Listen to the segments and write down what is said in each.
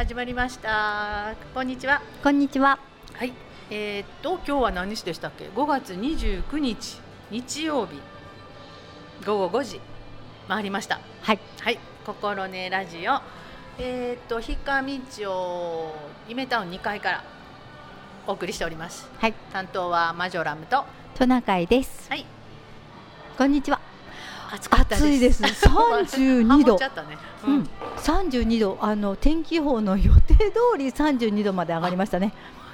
始まりましたこんにちはこんにちは。はいえー、っと今日は何日でしたっけ？5月29日日曜日午後5時回りましたはい。はい心ねラジオえー、っと氷上町夢タウン2階からお送りしておりますはい。担当はマジョラムとはトナカイです。いこんにちは。暑かったです暑いです。三十ハ二度ねう、うんん。三十二度。あの天気予報の予定通り三十二度まで上がりましたね。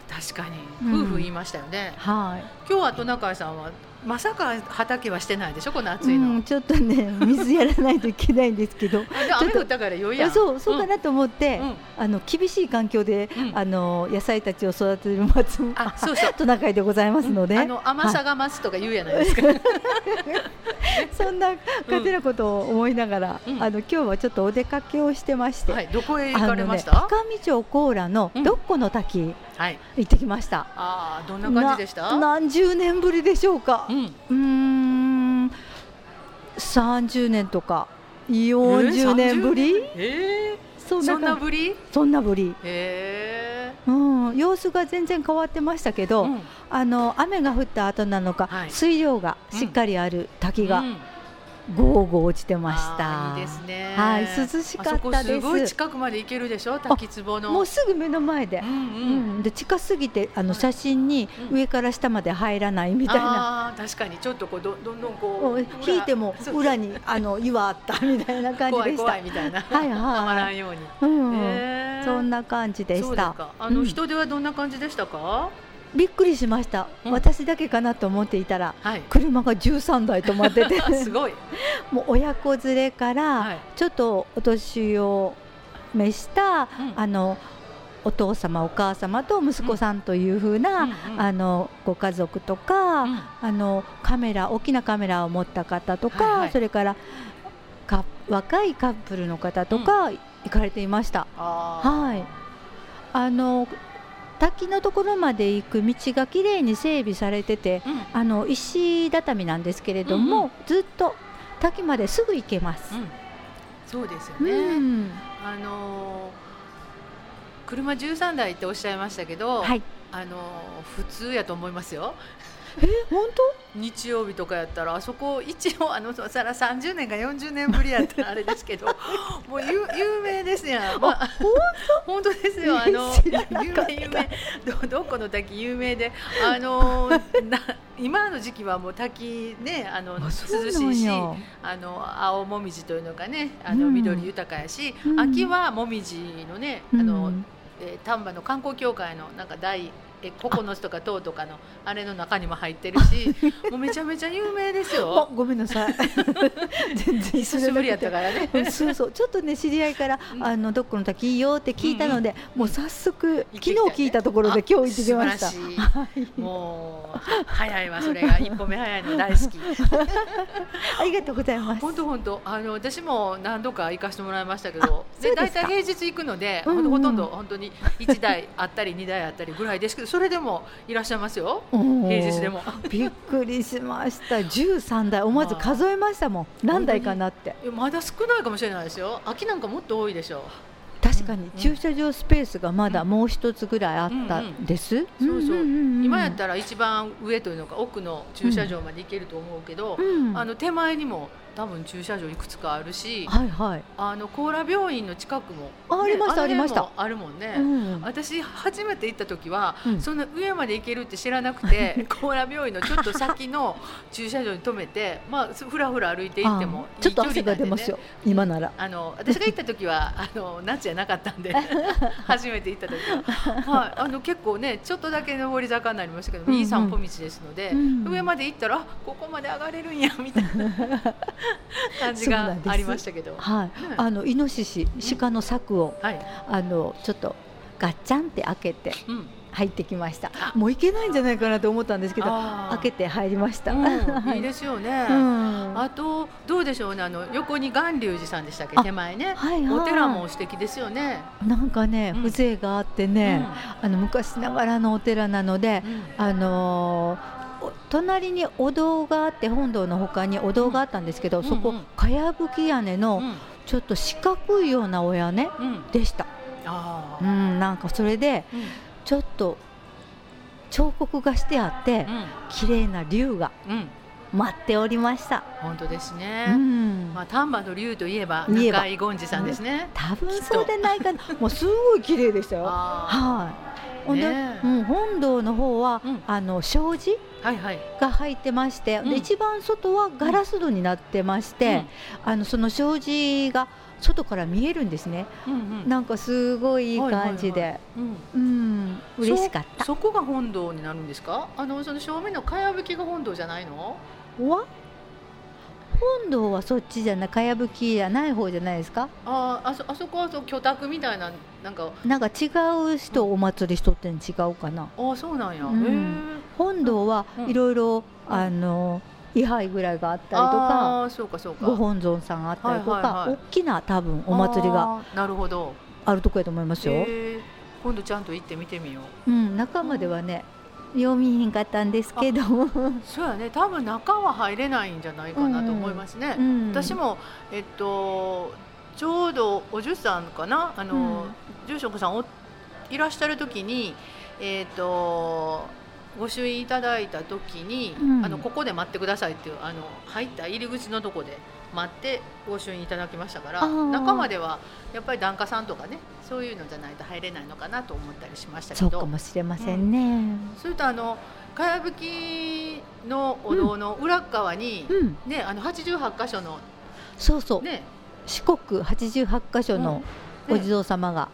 確かにうん夫婦言いましたよね、は今日はトナカイさんはまさか畑はしてないでしょこのい。暑いの、うん、ちょっとね、水やらないといけないんですけど。雨降ったから良いやん。そう、そうかなと思って、うん。あの厳しい環境で、うん。あの野菜たちを育てる松。あそうそう。トナカイでございますので。あの甘さが増すとか言うやないですか、そんな勝手なことを思いながら、うん。あの今日はちょっとお出かけをしてまして。はい、どこへ行かれました、ね、深見町高良のうん。どっこの滝。はい行ってきました。ああどんな感じでした？な何十年ぶりでしょうか。う。ん。うーん、三十年とか四十年ぶり、えそー、そんなんなぶり？そんなぶり。へうん、様子が全然変わってましたけえど、うん。あの雨が降った後なのか、はい。水量がしっかりある滝がうんゴーゴー落ちてました。いいですね。はい涼しかったです。すごい近くまで行けるでしょ？滝壺の。もうすぐ目の前で。う。んううんん、で近すぎてあのはい。写真にうん。上から下まで入らないみたいな、あー確かに。ちょっとこうどどんどんこもうう引いても裏にあの 岩あったみたいな感じでした。怖い怖い。みたいな。はいはい。はまらんように、うん、へー。そそんな感じでした。あの、うん。人手はどんな感じでしたか？びっくりしました、うん。私だけかなと思っていたらはい。車が13台止まってて。すごい。もう親子連れから、はい。ちょっとお年を召した、うん。あのお父様お母様と息子さんという風な、うん。うんあのご家族とか、うん。あのカメラ大きなカメラを持った方とか、はいはい。それからか若いカップルの方とか行かれていました。はい。あの滝のところまで行く道がきれいに整備されてて、うん。あの石畳なんですけれども、うんうずっと滝まですぐ行けます。うん。そうですようね、ん。あのー車13台っておっしゃいましたけど、はい。あのー普通やと思いますよえ本日曜日とかやったらあそこ一応あのさら30年か40年ぶりやったらあれですけど もう有有名ですやん、まあ、本当？ですよ。あの有名有名。どどこの滝有名であの な今の時期はもう滝ねあの涼しいしあの青もみじというのがねあのうん。緑豊かやし、うん。秋はもみじのねあの、うん。えー丹波の観光協会のなんか大え9つとか10とかのあれの中にも入ってるしもうめちゃめちゃ有名ですあよ。ごめんなさい。全然久しぶりやったからね。うんそうそうちょっとね知り合いから、うんあのどこの滝いいよって聞いたので、もう早速行って昨日聞いたところで今日行ってきました。しいはいもう早いわそれが一歩目早いの大好き。ありがとうございます。本当本当あの私も何度か行かせてもらいましたけど、で大体平日行くので、うんうんほとんど本当に1台あったり2台あったりぐらいですけど、それでもいらっしゃいますよ。平日でも。びっくりしました。13台思わず数えましたもん。何台かなって。まだ少ないかもしれないですよ。秋なんかもっと多いでしょ確かにうん駐車場スペースがまだもう一つぐらいあったんです。そうそう今やったら一番上というのか奥の駐車場まで行けると思うけど、うんあの手前にも多分駐車場いくつかあるし、はいはい。あの高良病院の近くも、あありましたありました。もあるもんね。うん私初めて行った時は、うん。そんな上まで行けるって知らなくて 高良病院のちょっと先の駐車場に止めてまあふらふら歩いて行ってもあちょっと汗が出ますよ。今なら。あの私が行った時は あの夏じゃなかったんで 初めて行った時は、はい、あの結構ねちょっとだけ上り坂になりましたけど、うんうん。いい散歩道ですので、うん。上まで行ったらあここまで上がれるんやみたいな感じがありましたけど。はい。あのイノシシ鹿の柵をはい、あのちょっとガッチャンって開けてうん、入ってきました。あ。もう行けないんじゃないかなと思ったんですけど、開けて入りました。うん、はい。いですよね。うん。あとどうでしょうね。あの横に巌流寺さんでしたっけ？あ手前ね、はいはい。お寺も素敵ですよね。なんかね、うん。風情があってね、あの昔ながらのお寺なのでう、ん。あのーお隣にお堂があって本堂の他にお堂があったんですけど、うんそこうんかやぶき屋根のうんちょっと四角いようなお屋根うんでした。ああ、うん、なんかそれでうんちょっと彫刻がしてあって綺麗な竜がうん、うん、待っておりました。本当ですうね。ん、まあ丹波の竜といえば言えば中井権次さんですね。多分そうでないかな。もうすごい綺麗でしたよ。あはい。ほんうん、本堂の方は、うんあの障子あ、はいはい。が入ってまして、うんで一番外はガラス戸になってまして、あのその障子が外から見えるんですね。うんうんうんなんかすごいいい感じで、はいはいうんうん、嬉しかった。そそこが本堂になるんですか？あのその正面のかやぶきが本堂じゃないの？わ？本堂はそっちじゃないかやぶきじゃない方じゃないですか？ああ、あそあそこはそう居宅みたいななんかなんか違う人お祭りしとってん違うかなああそうなんや。うん。本堂はうんいろいろあの位牌ぐらいがあったりとかああそうかそうか。ご本尊さんあったりとかはいはいはい大きな多分お祭りがなるほど。あるとこやと思いますよ、今度ちゃんと行ってみてみよう。うん、中まではね読みひんかったんですけど、そうやね。多分中は入れないんじゃないかなと思いますね。うん、私もえっとちょうどおじゅさんかな？あの、うん。住職さんおいらっしゃる時にえっとご朱印いただいた時に、うん。あのここで待ってくださいっていうあの入った入り口のとこで待ってご朱印いただきましたから中まではやっぱり檀家さんとかねそういうのじゃないと入れないのかなと思ったりしましたけど。そうかもしれませんね。それとあのかやぶきのお堂の裏っ側に、うん、ねあの88箇所のそうそう、ね。四国88箇所のお地蔵様が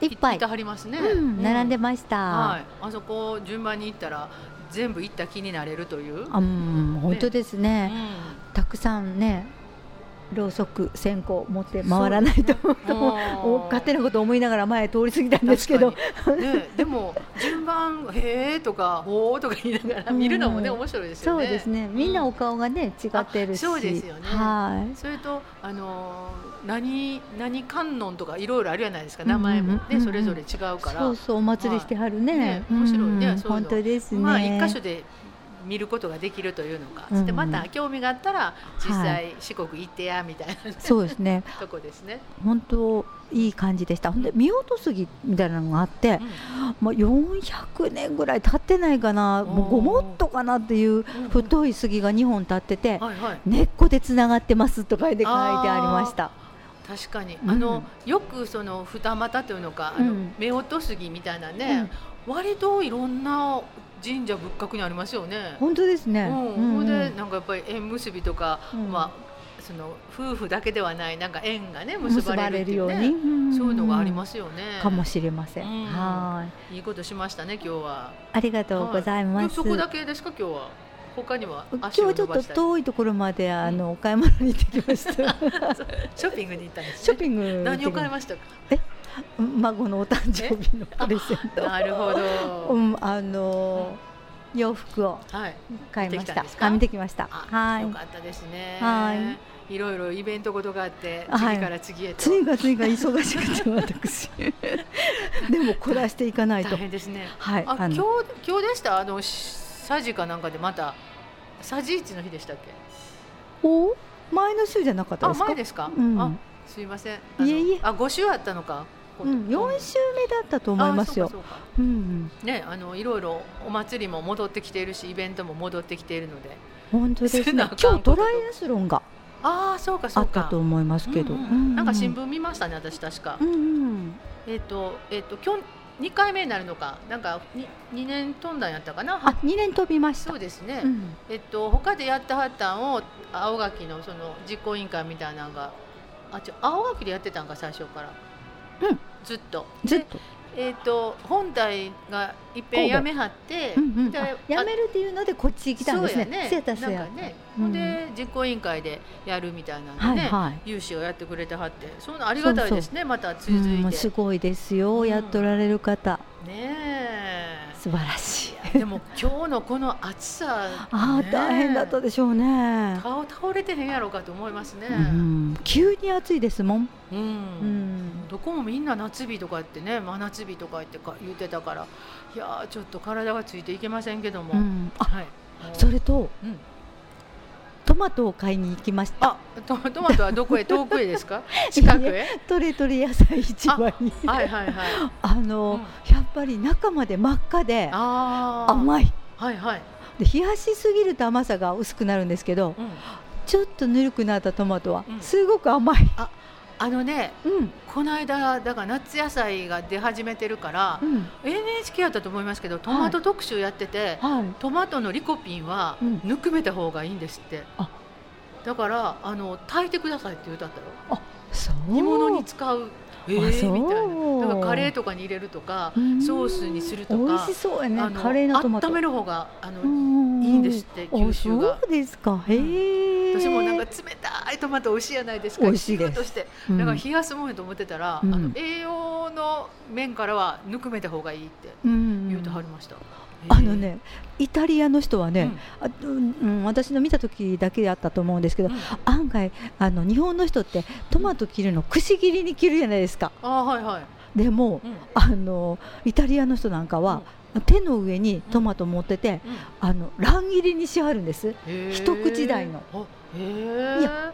いっぱい、てはりますね、うん、並んでまました。はい、あそこ順番に行ったら全部行った気になれるという、あうん、本当ですね。うたくさんねろうそく線香持って回らないと、勝手なこと思いながら前通り過ぎたんですけど。ね、でも順番「へえ」とか「ほー」とか言いながら見るのもね、うん。面白いですそよね。うですね。みんなお顔がね違ってるし。あそうですよね。はい。それとあのー何何観音とかいろいろあるじゃないですか。名前もね、うんうん。うんそれぞれ違うから。そうそうお祭りしてはるね,、ね面白い。ねうんそういうの。本当ですね、まあ一箇所で見ることができるというのが、うんうんでまた興味があったら実際四国行ってやみたいな、そうですね。とこですね。本当いい感じでした。ほんで見落と杉みたいなのがあってう、ん。もう400年ぐらい経ってないかな。もうごもっとかなっていう太い杉が2本立っててはいはい。根っこでつながってますと書いて書いてありました。確かに、うん。あのよくその二股というのかあの、うん。夫婦杉みたいなね、割といろんな神社仏閣にありますよね。本当ですね、うん。うんでなんかやっぱり縁結びとか、うん。まあその夫婦だけではないなんか縁がね結ばれるね。ように、そういうのがありすますよね。かもしれません、うん。はい。いいことしましたね今日は。ありがとうございます、そこだけですか？今日は。他には今日ちょっと遠いところまであのお買い物に行ってきました。ショッピングに行ったんです、ね。ショッピング何を買いましたか？孫のお誕生日のプレゼントなるほど。うん、あの洋服をはい。買いました見てきたんですか？あ見てきましたあはいよかったですね。。はいろいろイベントごとがあって、はい次から次へと。次が次が忙しくて私 でもこらしていかないと大変ですね。はいあ、今日今日でした？あのサジかなんかでまたサジ市の日でしたっけ？お？前の週じゃなかったあ、ですか？前ですか？うんあ、すいません。いえいえあ、五週あったのか。うん、4週目だったと思いますよ。ね、あのいろいろお祭りも戻ってきているし、イベントも戻ってきているので。本当ですね。今日トライアスロンがああ、そうかそうか。あったと思いますけど、うんうん。うんなんか新聞見ましたね、私確か。うんうん。えっ、と、えっ、と、今日二回目になるのか、なんかに二年飛んだんやったかな？あ2年飛びました。そうですね。うん。えっと他でやってはったんを青垣のその実行委員会みたいなのがあちょ青垣でやってたんか最初から、うん。ずっと。でずっと、えっと本体がいっぺんやめはって、うんうん、やめるっていうのでこっち来たんですね。そうやね。なんかね、うん。で実行委員会でやるみたいなんでね、はいはい。有志をやってくれてはってそんなありがたいですね。また続いて、うんすごいですよ、うん。やっとられる方。ねえ素晴らしい。でも今日のこの暑さ、ああ、ね大変だったでしょうね、顔倒れてへんやろうかと思いますね、うん、急に暑いですもん、うん。うん、どこもみんな夏日とかってね真夏日とか言ってか言ってたから。いやーちょっと体がついていけませんけども、うん。あはい。それとうん友マトを買いに行きました。あトトマトはどこへ？遠くへですか？近くへ？トレトレ野菜市場に。はいはいはい。あの、うん。やっぱり中まで真っ赤で甘い。はいはい、で冷やしすぎると甘さが薄くなるんですけどうん、ちょっとぬるくなったトマトはうん。すごく甘い、あのねうんこの間だから夏野菜が出始めてるからうん。NHK やったと思いますけどトマト特集やってて、はい。トマトのリコピンはうん。ぬくめた方がいいんですって、あ。だからあの炊いてくださいって言うたったよ。そう。煮物に使うえー、みたいな。だからカレーとかに入れるとかうん。ソースにするとか美味しそうやね。あのカレーのトマト。温める方があの、うんいいんですって吸収が。あそうですか。へえ。私もなんか冷たいトマト美味しいじゃないですか。美味しいです。してうん。だから冷やすもんやと思ってたら、うん。あの栄養の面からはぬくめた方がいいってうん。言うてはりました、あのねイタリアの人はね、あうんうん、私の見た時だけだったと思うんですけど、うん。うん案外あの日本の人ってトマト切るのくし切りに切るじゃないですか。あはいはい、でもうん。あのイタリアの人なんかは、手の上にトマト持ってて、うん。あの乱切りにしはるんです。一口大の。いや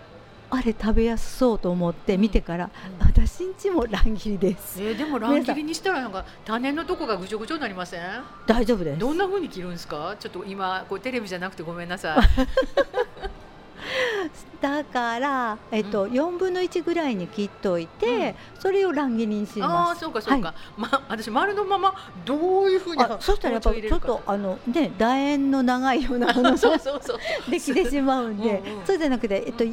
あれ食べやすそうと思って見てから、うん。私んちも乱切りです。えー、でも乱切りにしたらなんか種のとこがぐちょぐちょになりません？大丈夫です。どんな風に切るんですか？ちょっと今こうテレビじゃなくてごめんなさい。だから、えっとう4分の1ぐらいに切っといて、それを乱切りにしあます。あそうかそうか、ま私丸のままどういう風にあそしたらやっぱちょっとあのね楕円の長いようなもの そうがそうそう。できてしまうんでうんうん。そうじゃなくて、えっと、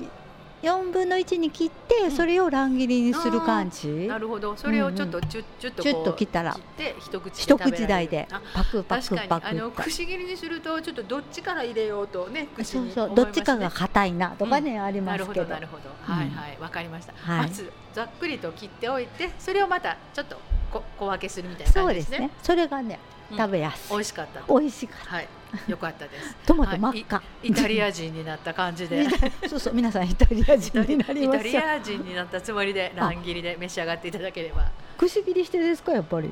4分の1に切って、ん。それを乱切りにする感じ？なるほど。それをちょっとチュッチュッとこうチュッと切ったら切って一口で一口大であパクパ確かにクパク。あのくし切りにするとちょっとどっちから入れようとね口そうそう。どっちかが硬いなとかね、ありますけど。ほどなるほど、うんはいはいわかりました、はい。まずざっくりと切っておいてそれをまたちょっとこ小分けするみたいなそうで感じですすね。ねそれがねうん。食べやすい、美味しかった美味しかった。はいよかったです。トマト真っ赤、イタリア人になった感じで。そうそう皆さんイタリア人になりイました。タリア人になったつもりで乱切りで召し上がっていただければ。くし切りしてですかやっぱり？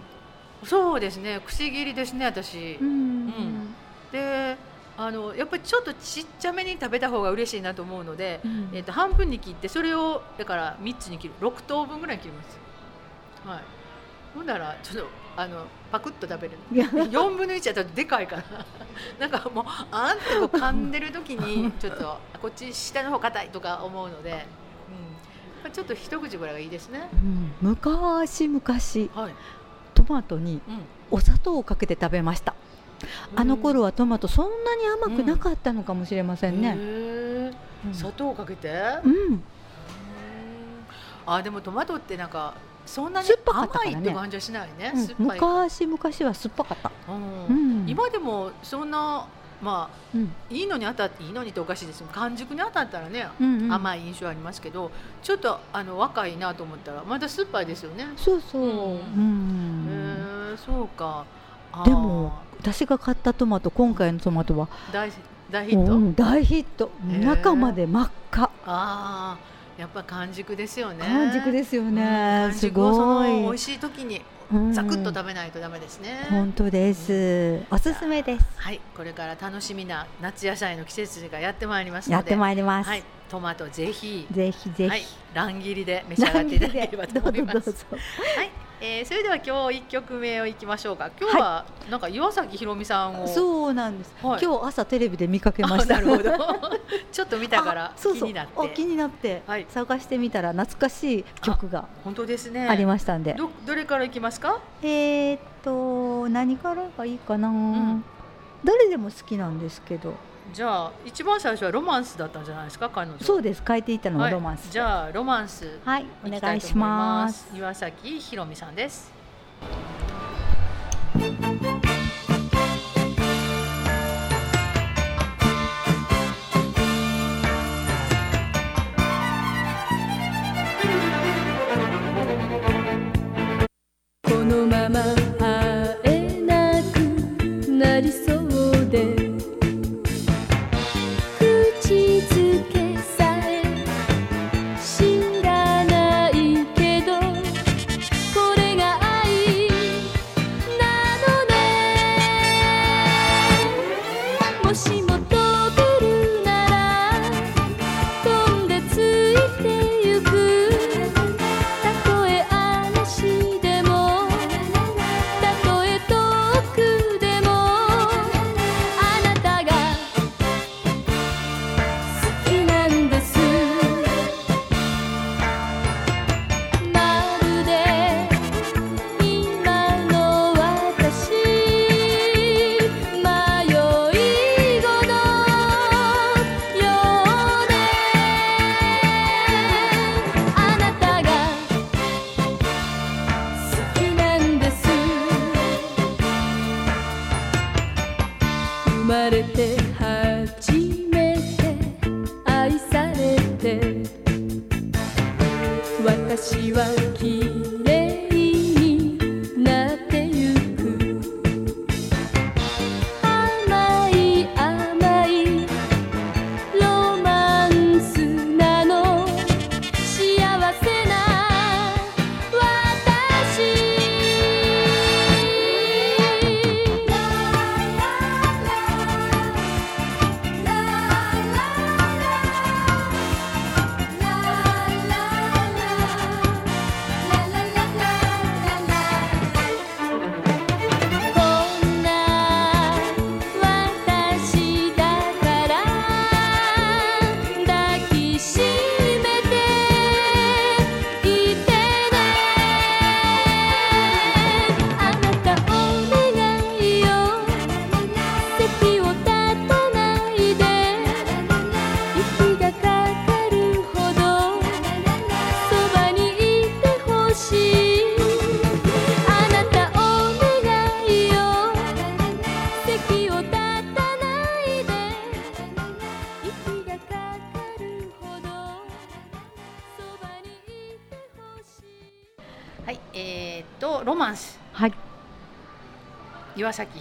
そうですねくし切りですね私、うん。であのやっぱりちょっとちっちゃめに食べた方が嬉しいなと思うので、うん。えっと半分に切ってそれをだから3つに切る。6等分ぐらいに切ります。はい。ほんならちょっとあのパクッと食べるいや。4分の1やったらでかいから。なんかもうあんってこう噛んでる時にちょっとこっち下の方硬いとか思うので、うん、ちょっと一口ぐらいがいいですね。うん。昔々はい、トマトにうん、お砂糖をかけて食べました。あの頃はトマトそんなに甘くなかったのかもしれませんね、うん。砂糖かけて、うん。あでもトマトってなんかそんなに酸っぱかったか甘いって感じはしないね、うん昔々は酸っぱかった、今でもそんなまあうん。いいのに当たっていいのにっておかしいです完熟に当たったらね、うんうん。甘い印象ありますけどちょっとあの若いなと思ったらまだ酸っぱいですよね、そうそう、うん。うん。へえそうか。でも私が買ったトマト今回のトマトは大大ヒット、うん大ヒット。中まで真っ赤。ああやっぱ完熟ですよね。完熟ですようん。ね完すごい美味しい時にうん。ザクッと食べないとダメですね、本当です。おすすめです。はい。これから楽しみな夏野菜の季節がやってまいりますので。やってまいります、はい、トマトぜひ。ぜひぜひ、はい、乱切りで召し上がっていただければと思います。はい、えー、それでは今日一曲目をいきましょうか。今日は、なんか岩崎宏美さんを。そうなんです、はい今日朝テレビで見かけまあした。ちょっと見たから気あそうそうになって。あ気になって、はい探してみたら懐かしい曲が本当ですね。ありましたんで、どどれからいきますか？えー、っと何からがいいかな、んどれでも好きなんですけどじゃあ一番最初はロマンスだったんじゃないですか彼女。そうです書いていたのははいロマンス、じゃあロマンス。はいお願いします。岩崎宏美さんです。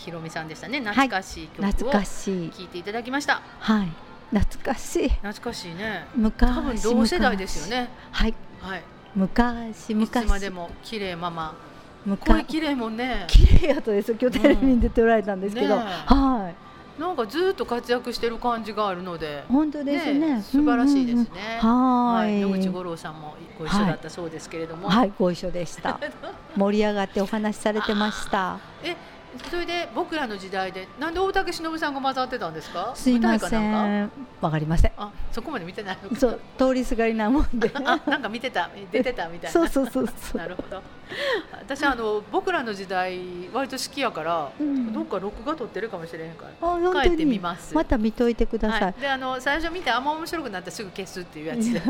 岩崎宏美さんでしたね。懐かしい曲を懐かしい。ていただきました。はい。懐かしい。懐かしいね。昔多分同世代ですよね。はい。はい。昔い昔つまでも綺麗ママ声昔綺麗もんね。綺麗やとですよ。今日テレビに出ておられたんですけど、ねえ。はい。なんかずっと活躍してる感じがあるので。本当ですね。素晴らしいですね、うんうんうん。はい。野口五郎さんもご一緒だったそうですけれども、はいご一緒でした。盛り上がってお話しされてました。えそれで僕らの時代でなんで大竹しのぶさんが混ざってたんですか？すいません。わかりません。かあそこまで見てないそう通りすがりなもんで。あなんか見てた出てたみたいな。そうそうそうそう。なるほど。私あの僕らの時代割と好きやから、うん。どっか録画撮ってるかもしれへんから。帰ってみにます。また見といてください、はい、であの最初見てあんま面白くなったらすぐ消すっていうやつで。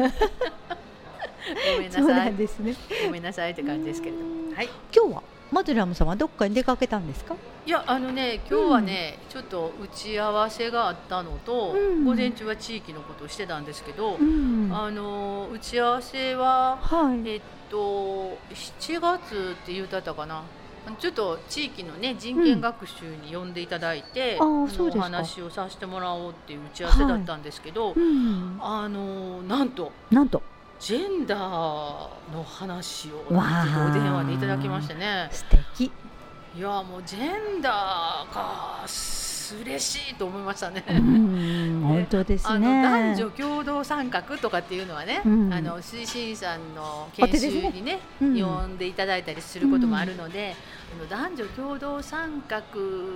ごめんなさないんですね。ごめんなさいって感じですけれども。はい。今日は？マドラムさんはどっかに出かけたんですか？いやあのね今日はね、ちょっと打ち合わせがあったのと、うん。午前中は地域のことをしてたんですけど、うん。はあの打ち合わせはい。えっと7月って言うたったかな。ちょっと地域のね人権学習に呼んでいただいて、お話をさせてもらおうっていう打ち合わせだったんですけど、うん。あのなんとなんとジェンダーの話をお電話でいただきましてね。素敵。いやもうジェンダーが嬉しいと思いましたね。うん本当ですあのね男女共同参画とかっていうのはね、うん。あの推進さんの研修にね。うん。呼んでいただいたりすることもあるので、男女共同参画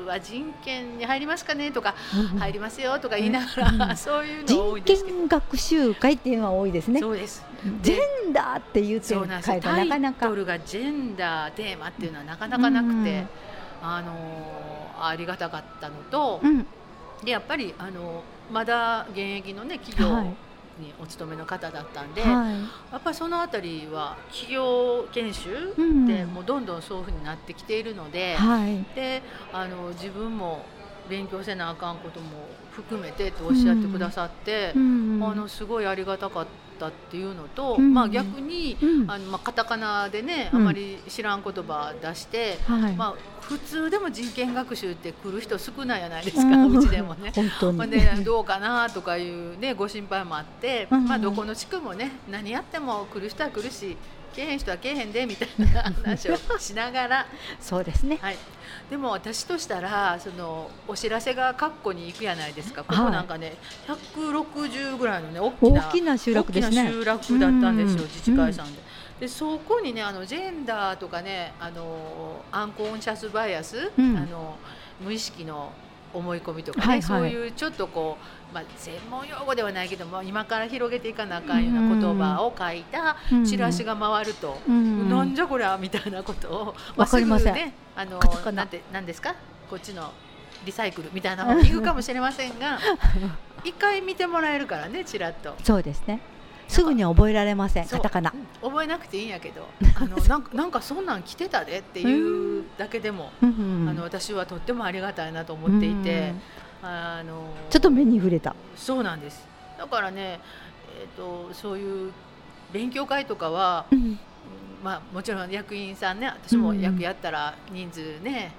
は人権に入りますかねとか、うん入りますよとか言いながら、うん そういうの多い人ですけど、権学習会っていうのは多いですね。そうです。ジェンダーっていうそうなかなか。タイトルがジェンダーテーマっていうのはなかなかなくて、うんあのありがたかったのと、うん。でやっぱりあのまだ現役のね企業はいにお勤めの方だったんで、はい。やっぱりそのあたりは企業研修うんでもうどんどんそういうふうになってきているので、はい。であの自分も勉強せなあかんことも含めてとおっしゃってくださって、うんあのすごいありがたかったっていうのと、うんまあ逆に、うん。あのまあカタカナでね、うん。あまり知らん言葉出して、はい。まあ普通でも人権学習って来る人少ないじゃないですか、ううんちでもね。本当ほんにでどうかなとかいうねご心配もあって、うん。まあどこの地区もね何やっても来る人は来るし来えへん人は来えへんでみたいな話をしながら、そうですね。はい、でも私としたらそのお知らせが括弧に行くやないですか。ここなんかね、160ぐらいのね大きな大きな集落ですね。大きな集落だったんですよ、うん。自治会さんで。でそこにねあのジェンダーとかねあのアンコンシャスバイアス、うん。あの無意識の思い込みとかね、はいはい。そういうちょっとこう、まあ、専門用語ではないけども今から広げていかなあかんような言葉を書いたうん。チラシが回ると、うん。なんじゃこりゃみたいなことを、わかりません。すぐねあのなんてなんですか？こっちのリサイクルみたいな方に行くかもしれませんが 一回見てもらえるからねちらっと。そうですね。すぐに覚えられませんカタカナ。う。ん。覚えなくていいんやけど。あのなんかなんかそんなん来てたでっていうだけでも、うん。あの私はとってもありがたいなと思っていて、あのちょっと目に触れた。そうなんです。だからね、えー、とそういう勉強会とかは、うん。うんまあ、もちろん役員さんね私も役やったら人数ね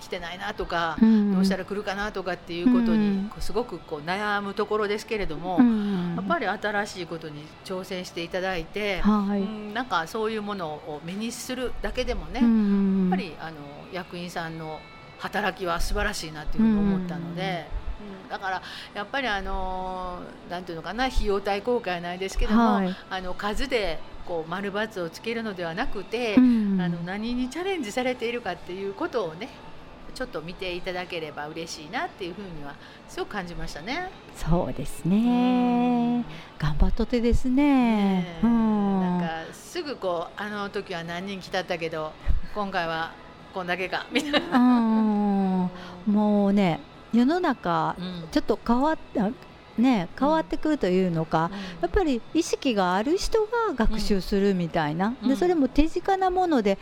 来てないなとか、うんどうしたら来るかなとかっていうことに、すごくこう悩むところですけれども、うんやっぱり新しいことに挑戦していただいて、はい。うんなんかそういうものを目にするだけでもね、うん。やっぱりあの役員さんの働きは素晴らしいなっていうふうに思ったので、うん。だからやっぱりあのなんていうのかな費用対効果はないですけども、はい。あの数でこう丸×をつけるのではなくて、うん。あの何にチャレンジされているかっていうことをねちょっと見ていただければ嬉しいなっていうふうにはすごく感じましたね。そうですうん。ね頑張っとってですね。ねえ。うん。なんかすぐこうあの時は何人来たったけど今回はこんだけかみたいな。うんもうね世の中うん。ちょっと変わってね変わってくるというのか、やっぱり意識がある人が学習するみたいな、うん。でそれも手近なもので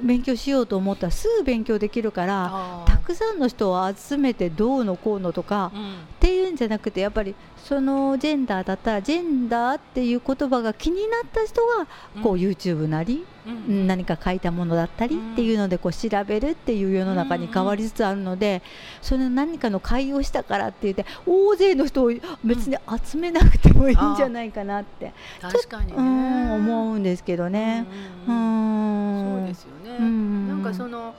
うん。勉強しようと思ったらすぐ勉強できるから、あー。たくさんの人を集めてどうのこうのとか、うんっていうんうんじゃなくてやっぱりそのジェンダーだったらジェンダーっていう言葉が気になった人がこう YouTube なり、何か書いたものだったりっていうのでこう調べるっていう世の中に変わりつつあるのでその何かの会をしたからって言って大勢の人を別に集めなくてもいいんじゃないかなって、確かにね。うん思うんですけどね。ううんん。そうですよね、うん。なんかその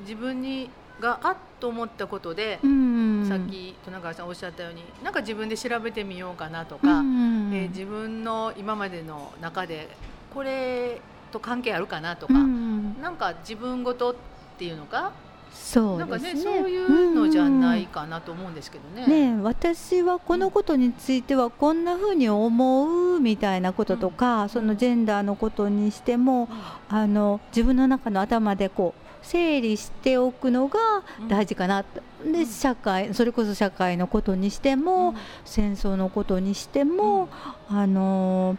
自分にがあっと思ったことで、うん。さっき戸永さんおっしゃったようになんか自分で調べてみようかなとか、うん。えー自分の今までの中でこれと関係あるかなとか、うん。なんか自分ごとっていうのかそうなんかですねねそういうのじゃないかなと思うんですけどね。ねえ私はこのことについてはこんな風に思うみたいなこととか、そのジェンダーのことにしてもあの自分の中の頭でこう整理しておくのが大事かなと、で社会それこそ社会のことにしても、戦争のことにしても、あの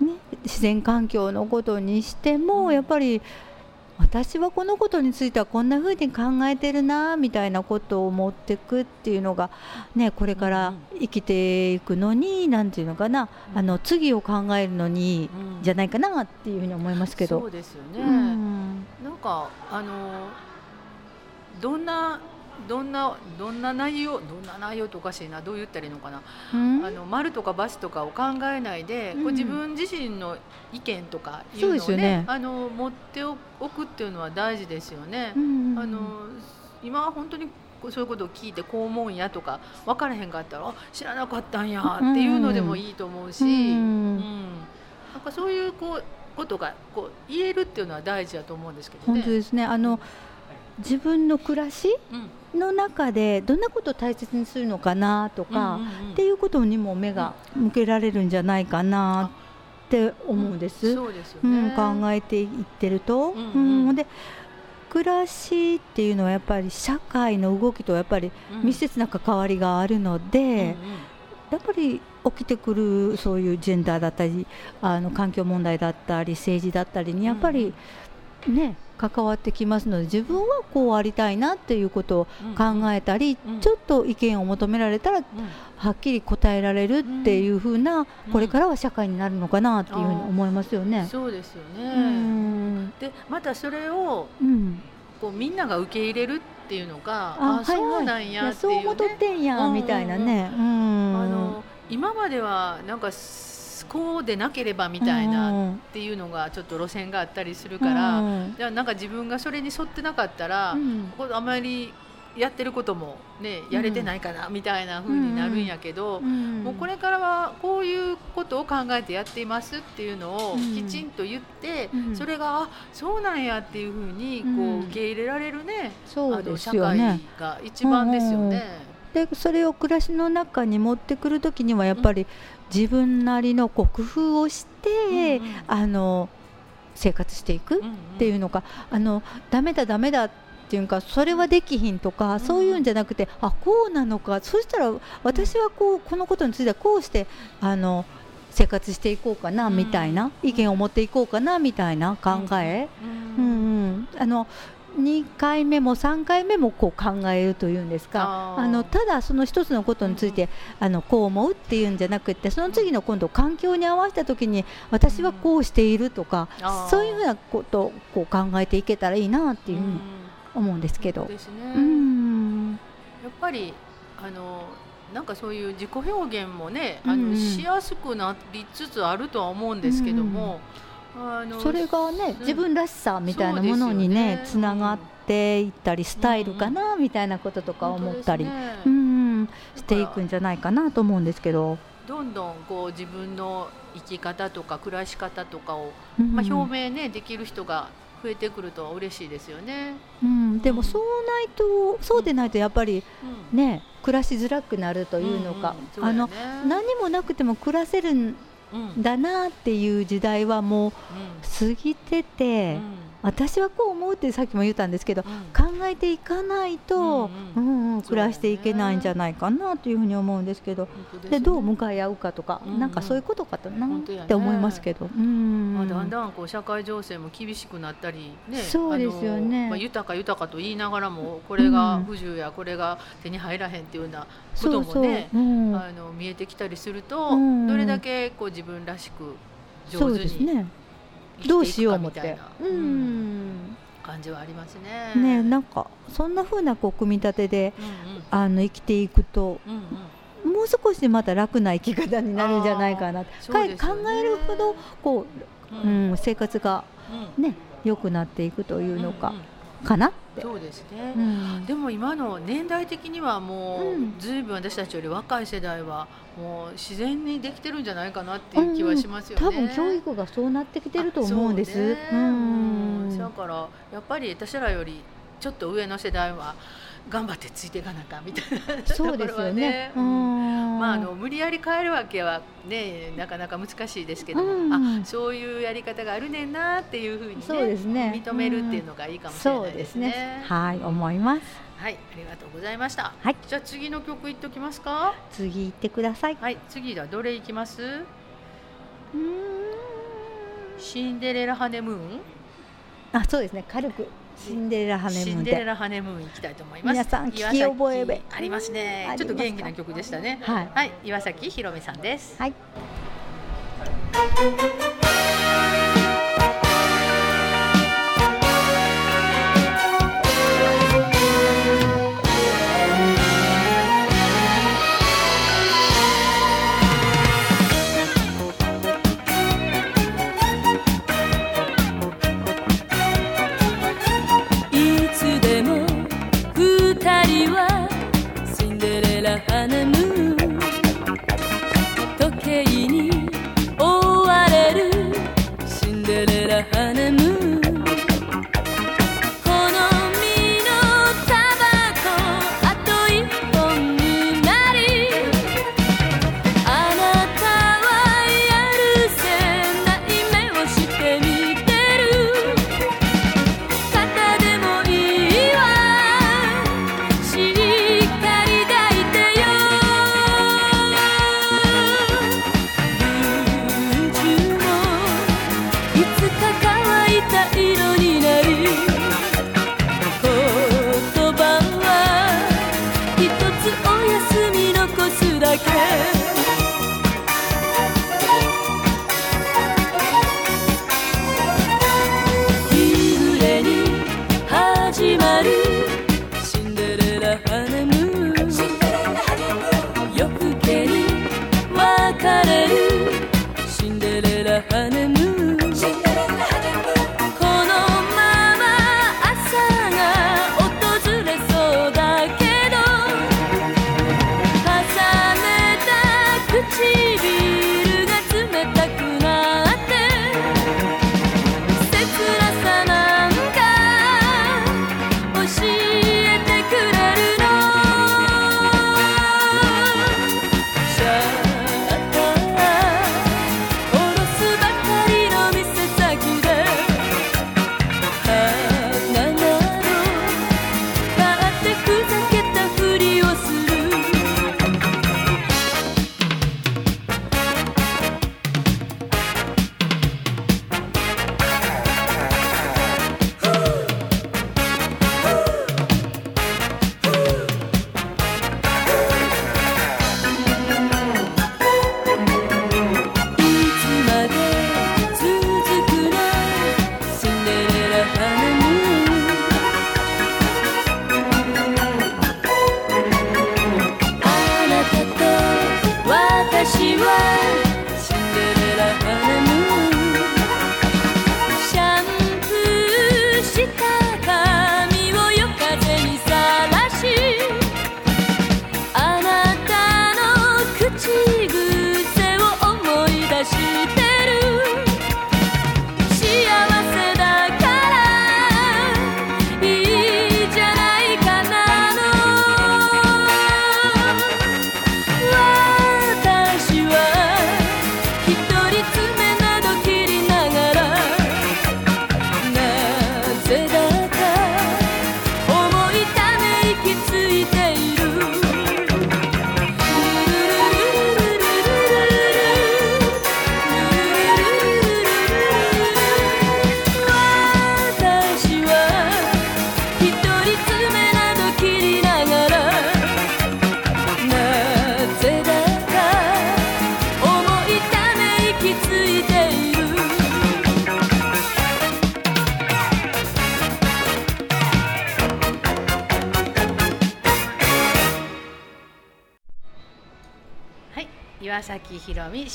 ね、自然環境のことにしても、うん。やっぱり私はこのことについてはこんな風に考えてるなみたいなことを持ってくっていうのが、ね、これから生きていくのに何ていうのかな。あの次を考えるのにうん。じゃないかなっていうふうに思いますけど。そうですよね。うん。なんかあのどんなどんなどんな内容どんな内容っておかしいなどう言ったらいいのかな、うん？あの丸とかバスとかを考えないで、こううん。自分自身の意見とかいうのをねねあの持っておくっていうのは大事ですよね。うんあの今は本当にそういうことを聞いてこう思うんやとか分からへんかったらあ知らなかったんやっていうのでもいいと思うし、うん。うん。なんかそういうこうことがこう言えるっていうのは大事だと思うんですけどね。本当ですね。あの自分の暮らしうんの中でどんなことを大切にするのかなとか、っていうことにも目が向けられるんじゃないかなって思うんです。そうですようんね。考えていってると、うんうん。うんで暮らしっていうのはやっぱり社会の動きとやっぱりうん。密接な関わりがあるので、やっぱり起きてくるそういうジェンダーだったりあの環境問題だったり政治だったりにやっぱりね関わってきますので自分はこうありたいなっていうことを考えたり、うん。ちょっと意見を求められたらうん。はっきり答えられるっていう風な、これからは社会になるのかなっていうふうに思いますよね。そうですようね。ん。でまたそれをうん。こうみんなが受け入れるっていうのがあはいはい。そうなんやっていうね。そう思っとってんや、うんみたいなね。うん。あの今まではなんかすこうでなければみたいなっていうのがちょっと路線があったりするから、うん。じゃあなんか自分がそれに沿ってなかったら、あまりやってることもねやれてないかなみたいな風になるんやけど、うん。もうこれからはこういうことを考えてやっていますっていうのをうん。きちんと言って、うん。それがあそうなんやっていう風にこううん受け入れられるね、そうですあの社会。が一番ですよね。でそれを暮らしの中に持ってくる時にはやっぱり自分なりのこう工夫をして、うんうん。あの生活していくっうんうん。ていうのか、あのダメだダメだっていうかそれはできひんとか、そういうんじゃなくてあこうなのかそしたら私はこうこのことについてはこうしてあの生活していこうかなみたいな、意見を持っていこうかなみたいな考え、ううん。んうん、あの2回目も3回目もこう考えるというんですか。あのただその一つのことについて、あのこう思うっていうんじゃなくてその次の今度環境に合わせた時に私はこうしているとか、あー。そういうふうなことをこう考えていけたらいいなっていうふうに思うんですけど。ですね、うんやっぱりあのなんかそういう自己表現もね、あうん。のしやすくなりつつあるとは思うんですけども、あのそれがねうん。自分らしさみたいなものにねつながっていったりスタイルかなみたいなこととか思ったり、うんしていくんじゃないかなと思うんですけど。どんどんこう自分の生き方とか暮らし方とかを、うん。まあ、表明ねできる人が増えてくると嬉しいですよね。うん、でもそうないとそうでないとやっぱりうん。ね暮らしづらくなるというのか、あの何もなくても暮らせるだなっていう時代はもう過ぎてて、うん私はこう思うってさっきも言ったんですけど、うん。考えていかないと、ううん。んうんうん暮らしていけないんじゃないかなというふうに思うんですけど。でどう向かい合うかとか、うなんかそういうことかとなって思いますけど、うんまあ、だんだんこう社会情勢も厳しくなったり、ね、そうですよね。まあ、豊か豊かと言いながらもこれが不自由やこれが手に入らへんっていうようなこともね見えてきたりすると、うん。どれだけこう自分らしく上手にですね。生どうしてよう思って。みたいな、ううん。ん。感じはありますね。ねなんかそんな風なこう組み立てでうんうん。あの生きていくとうんうん。もう少しまた楽な生き方になるんじゃないかな。ね。考えるほどこう、ううんん、生活がうん。ね良くなっていくというのか。うんうんかな？って。そうですね、うんでも今の年代的にはもう、うんずいぶん私たちより若い世代はもう自然にできてるんじゃないかなっていう気はしますよね。多分教育がそうなってきてると思うんです。ねうんだからやっぱり私らよりちょっと上の世代は頑張ってついていかなきゃみたいなそうですところはよね。うんうんまあ、あの無理やり変えるわけはねなかなか難しいですけども、うんあそういうやり方があるねんなっていうふうにねそうですね認めるっていうのがいいかもしれないでですすねね。。はい、思います。はい、ありがとうございました。はいじゃあ次の曲いっときますか？次行ってください。はい、次はどれいきます？うーんシンデレラハネムーン？あ、そうですね。軽くシンデレラハネムーンシンデレで。ラハネムーン行きたいと思います。皆さん聞き岩崎覚えべありますねちょっと元気な曲でしたね。はいはい、岩崎ひろみさんです。はい。い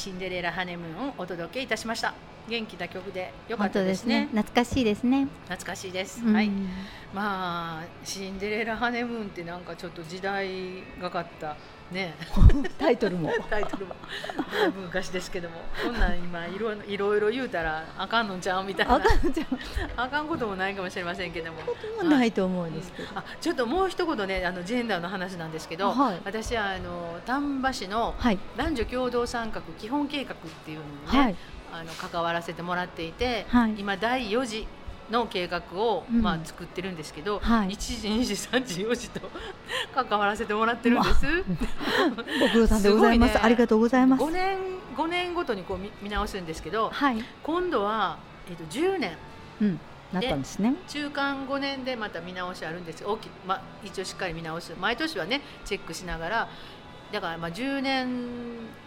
シンデレラハネムーンをお届けいたしました。元気な曲で良かったですすね。懐かしいですね。懐かしいです、うんはいまあシンデレラハネムーンってなんかちょっと時代がかったね タイトルも。タイトルはだいぶ昔ですけどもこんなん今いろいろいろ言うたらあかんのちゃうみたいなあかんこともないかもしれませんけどもこともないと思うんですけど。あちょっともう一言ねあのジェンダーの話なんですけど、はい私はあの丹波市のはい。男女共同参画基本計画っていうのにね、はい。あの関わらせてもらっていて、はい今第4次の計画を、うんまあ、作ってるんですけど、はい1時2時3時4時と関わらせてもらってるんです。ご苦労さんでございます。ねありがとうございます5。年5年ごとにこう見見直すんですけどはい。今度は、えっと10年うん。なったんですね。中間5年でまた見直しあるんです大き、まあ、一応しっかり見直す毎年はねチェックしながらだからまあ10年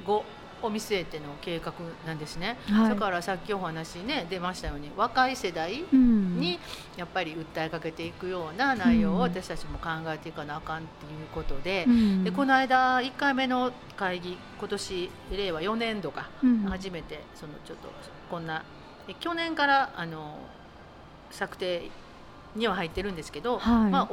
後を見据えての計画なんですね、はい。だからさっきお話ね出ましたように若い世代うん。にやっぱり訴えかけていくような内容をうん。私たちも考えていかなあかんっていうことで,、うん。でこの間1回目の会議今年令和4年度かうん。初めてそのちょっとこんなえ去年からあの策定には入ってるんですけど、はい。まあ、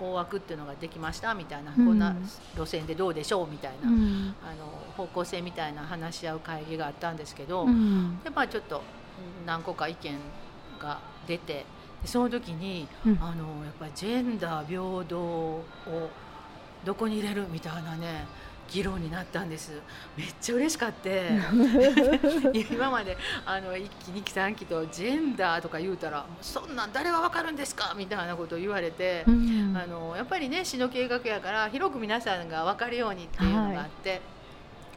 大大枠っていうのができましたみたいな、うんこんな路線でどうでしょうみたいな、うん。あの方向性みたいな話し合う会議があったんですけど、うん。でまあ、ちょっとうん何個か意見が出てでその時にうんあのやっぱりジェンダー平等をどこに入れるみたいなね議論になったんですめっちゃ嬉しかって 今まであの1期2期3期とジェンダーとか言うたら「そんなん誰がわかるんですか?」みたいなことを言われて、うんあのやっぱりね市の計画やから広く皆さんが分かるようにっていうのがあって。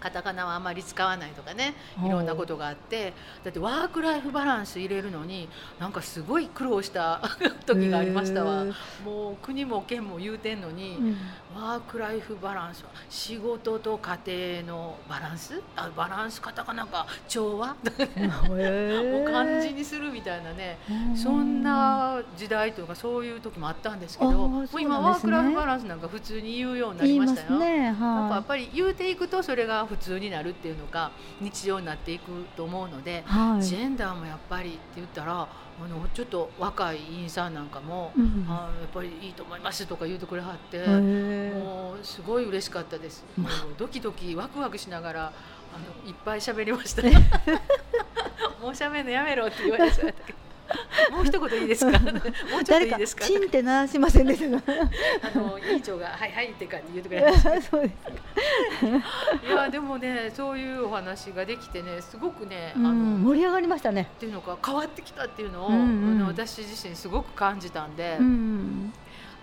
カタカナはあまり使わないとかねい。ろんなことがあって。だってワーク・ライフ・バランス入れるのになんかすごい苦労した 時がありましたわ。もう国も県も言うてんのに、うん。ワーク・ライフ・バランスは仕事と家庭のバランス？あバランスカタカナか。調和？を 漢字にするみたいなね。そんな時代というかそういう時もあったんですけどもう今ワーク・ライフ・バランスなんか普通に言うようになりましたよ。すね。なんかやはっぱり言うていくとそれが普通になるっていうのが日常になっていくと思うのでい。、はい。ジェンダーもやっぱりって言ったらあのちょっと若い委員さんなんかも、うんあやっぱりいいと思いますとか言うてくれはって、もうすごい嬉しかったです。もうドキドキワクワクしながらあのいっぱい喋りました。もう喋るのやめろって言われちゃったけど。もう一言いいですか？もうちょっといいですか？チンって鳴らしませんでしたか？あの委員長がはいはいって感じ言ってくれました。そうです。いやでもねそういうお話ができてねすごくね、うんあの盛り上がりましたね。っていうのが変わってきたっていうのを、うんうん私自身すごく感じたんで、うん。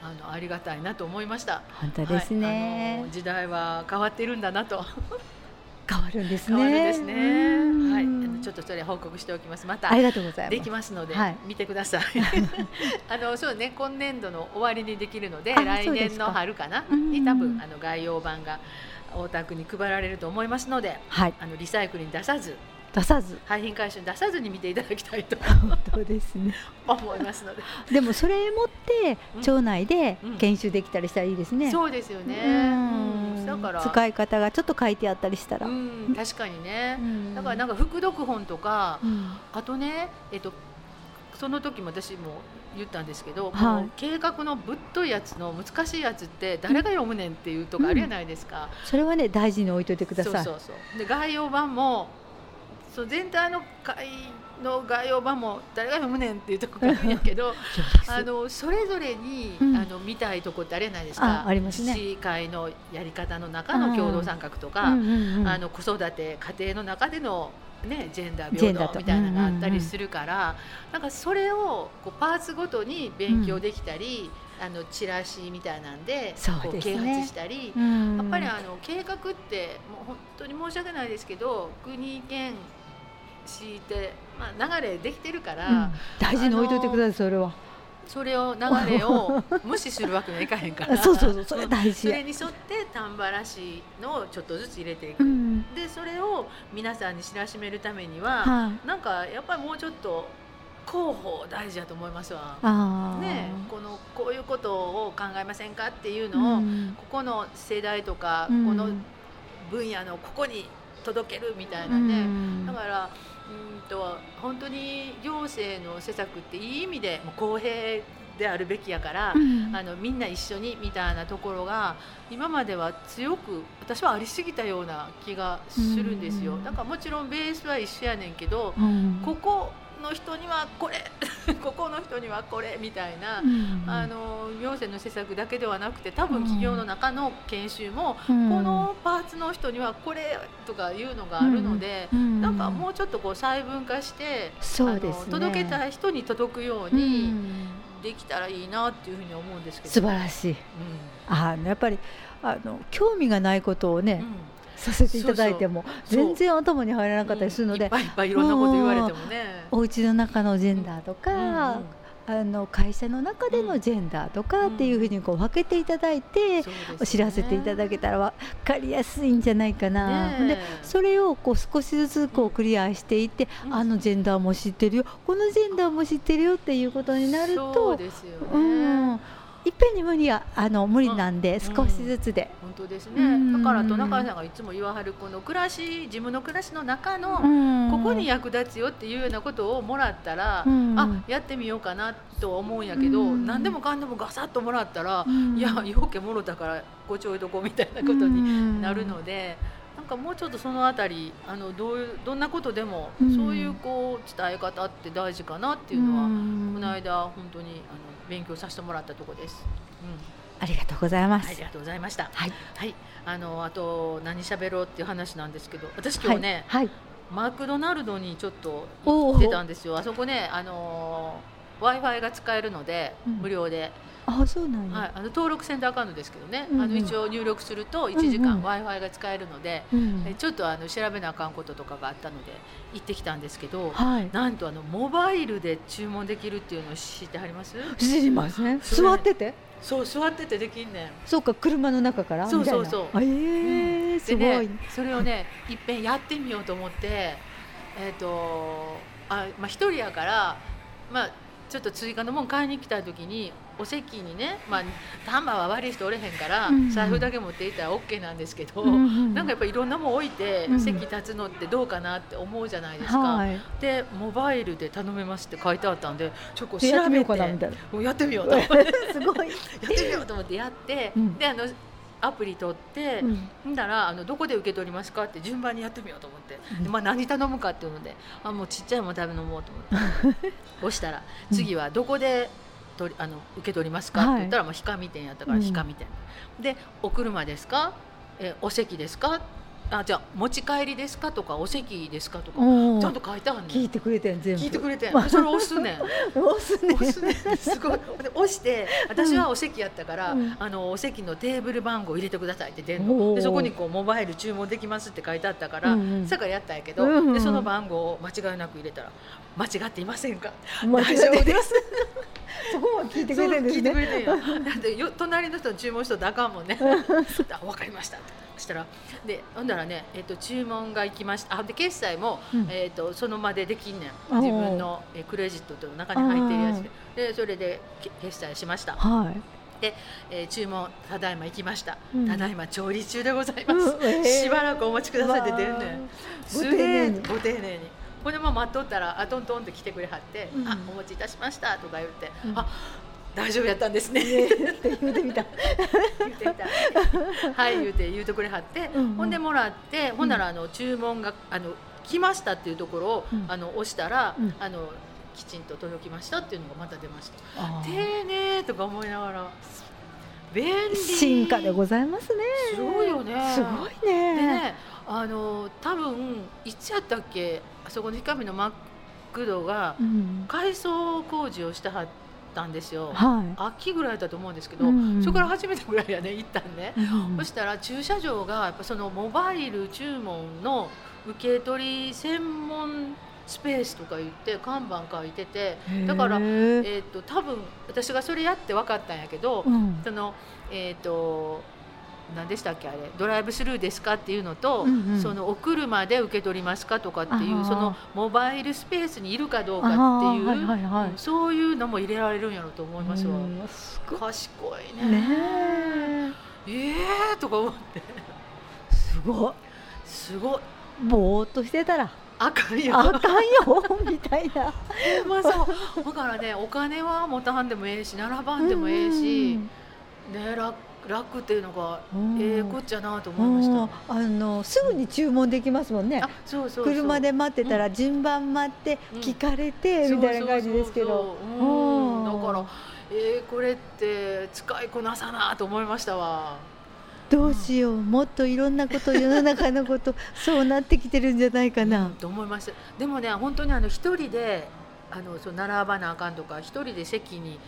あのありがたいなと思いました。本当ですはい。時代は変わっているんだなと変わるんですね。変わるんですね。うんはい、ちょっとそれ報告しておきます。またありがとうございます。できますので、はい見てください。あのそうね今年度の終わりにできるのであ来年の春かな？うんに多分あの概要版が大田区に配られると思いますので、はい。あのリサイクルに出さず出さず。廃品回収に出さずに見ていただきたいと 本当ですね。思いますので。でもそれ持ってうん町内でうん研修できたりしたらいいですね。そうですよね。うんうんだから使い方がちょっと書いてあったりしたら。うん確かにね。うんだからなんか副読本とか、うんあとねえっとその時も私も言ったんですけど、はい計画のぶっといやつの難しいやつって誰が読むねんっていうとこあるじゃないですか。それはね大事に置いといてください。そうそうそう。で概要版もそう全体の会の概要版も誰が読むねんっていうとこがあるんやけど。あのそれぞれに、うん。あの見たいとこってあれないですか。あありますね。会のやり方の中の共同参画とか、うんうんうん。あの子育て家庭の中での、ね、ジェンダー平等みたいなのがあったりするから、なんかそれをこうパーツごとに勉強できたり、あのチラシみたいなんでこうね。啓発したり、うん。やっぱりあの計画ってもう本当に申し訳ないですけど国県市って、まあ、流れできてるから。うん。大事に置いといてくださいそれは。それを流れを 無視するわけにはいかへんから。そうそうそうそれ大事それに沿って丹原市のをちょっとずつ入れていく、うん。でそれを皆さんに知らしめるためには、はい。なんかやっぱりもうちょっと広報大事だと思いますわ。ね、このこういうことを考えませんかっていうのを、うん。ここの世代とか、うん。この分野のここに届けるみたいなうね、ん。だからうんと本当に行政の施策っていい意味でもう公平であるべきやから、うん。あのみんな一緒にみたいなところが今までは強く私はありすぎたような気がするんですよ。うん。だからもちろんベースは一緒やねんけど、うん。ここの人にはこれ ここの人にはこれみたいな、うんあの行政の施策だけではなくて多分企業の中の研修も、うん。このパーツの人にはこれとかいうのがあるので、うんなんかもうちょっとこう細分化して、そうですね。届けたい人に届くよううにん。できたらいいなっていうふうに思うんですけど。素晴らしい。あのやっぱりあの興味がないことをね、うんうんさせていただいても全然頭に入らなかったりするので、いっぱいいろんなこと言われてもね。お家の中のジェンダーとか、あの会社の中でのジェンダーとかっていうふうにこう分けていただいて、知らせていただけたら分かりやすいんじゃないかな。でそれをこう少しずつこうクリアしていって、うん。あのジェンダーも知ってるよこのジェンダーも知ってるよっていうことになるそうとですよね。うんいっぺんに無理はあの無理なんで、うん。少しずつで、本当ですね。うん。だからトナカイさんがいつも言わはるこの暮らし自分の暮らしの中のうん。ここに役立つよっていうようなことをもらったら、うん。あやってみようかなと思うんやけど、うん。何でもかんでもガサッともらったら、うん。いやようけもろたからごちょいどこみたいなことになるので。なんかもうちょっとそのあたりあのどういうどんなことでも、うん。そういうこう伝え方って大事かなっていうのは、うん。この間本当にあの勉強させてもらったとこです。うんありがとうございます。ありがとうございました。はい、はい、あのあと何喋ろうっていう話なんですけど、私今日ね、はい、はいマクドナルドにちょっと行ってたんですよ。あそこね、あの Wi-Fi が使えるので、うん無料で、あ、そうなんや。はい、あの登録せんとあかんのですけどね、うんうんあの一応入力すると1時間うんうん Wi-Fi が使えるので、うんえちょっとあの調べなあかんこととかがあったので行ってきたんですけど、はい。なんとあのモバイルで注文できるっていうのを知ってはります？知りません。それ座ってて？そう座っててできんねん。そうか、車の中から？そうそうそうみたいなあええすごい。それをねいっぺんやってみようと思ってえっ、とあまあ一人やからまあちょっと追加のもん買いに来た時にお席にねまあタンバーは悪い人おれへんから、うん。財布だけ持っていったら OK なんですけど、うんうんなんかやっぱいろんなもん置いて、うん。席立つのってどうかなって思うじゃないですか。はい。でモバイルで頼めますって書いてあったんでちょっとこうやってみよ調べてうかなみたいな。もうやってみようと。思ってすごい。やってみようと思ってやって、うん。であのアプリ取って、うん。ほんだらあのどこで受け取りますかって順番にやってみようと思って、でまあ、何頼むかっていうのであもうちっちゃいもん食べ飲もうと思って。押したら次はどこで取りあの受け取りますか？って言ったら、まあ、ひかみ店やったからうん。ひかみ店、でお車ですか、えお席ですか？あじゃあ持ち帰りですか？とかお席ですか？とかちゃんと書いてあるねん。聞いてくれてん全部。聞いてくれてん。それ押すねん。押すね。押すねすごい。で押して私はお席やったから、うん。あのお席のテーブル番号入れてくださいって出んの。でそこにこうモバイル注文できますって書いてあったから、うんうん。さからやったんやけど、うんうんでその番号を間違いなく入れたら間違っていませんか？間違大丈夫えてですそこは聞いてくれてるんですそう聞いてくれね。てんよ。だってよ隣の人の注文しとったらあかんもんね。あ分かりました。したらでほんだらね、えっと注文が行きました。あで決済も、うん。えっとその場でできんねん。自分のえクレジットの中に入ってるやつで。でそれでけ決済しました。はい。えー注文ただいま行きました、うん。ただいま調理中でございます、うん。えー。しばらくお待ちくださいって出んねん。すげえご丁寧にこれも待っとったらあトントンって来てくれはって「うん。あお持ちいたしました」とか言って「うん。あ大丈夫やったんですね」って言うてみた。言ってみた。はい言うて言うてくれはって、うんうん。ほんでもらってほんならあの注文があの来ましたっていうところを、うん。あの押したら、うん。あのきちんと届きましたっていうのがまた出ました。丁寧とか思いながら進化でございますね。すごいよね。すごいでね。ねあの多分いつやったっけ？あそこの光のマクドがうん。改装工事をしてはったんですよ。はい。秋ぐらいだと思うんですけど、うんそこから初めてぐらいやね行ったんね、うん。そしたら駐車場がやっぱそのモバイル注文の受け取り専門スペースとか言って看板書いててだからえー、と多分私がそれやって分かったんやけど、うん。そのえっ、と何でしたっけあれドライブスルーですかっていうのと、うんうん。そのお車で受け取りますかとかっていうそのモバイルスペースにいるかどうかっていう、はいはいはいうんそういうのも入れられるんやろうと思いますわ。うんすご賢いいね。ねええー、とか思って。えすごい。すごい。ぼーっとしてたらあかんよ。あかんよみたいな。まあそうだからねお金は持たんでもええし並ばんでもええし、ね楽楽っていうのがうん。ええこっちゃなと思いました、うん。あのすぐに注文できますもんね。あそうそう車で待ってたら順番待ってうん。聞かれてみたいな感じですけど。だからえー、これって使いこなさなと思いましたわどうしようもっといろんなこと世の中のことそうなってきてるんじゃないかうな。んと思います。でもね本当にあの一人であのそう並ばなあかんとか一人で席に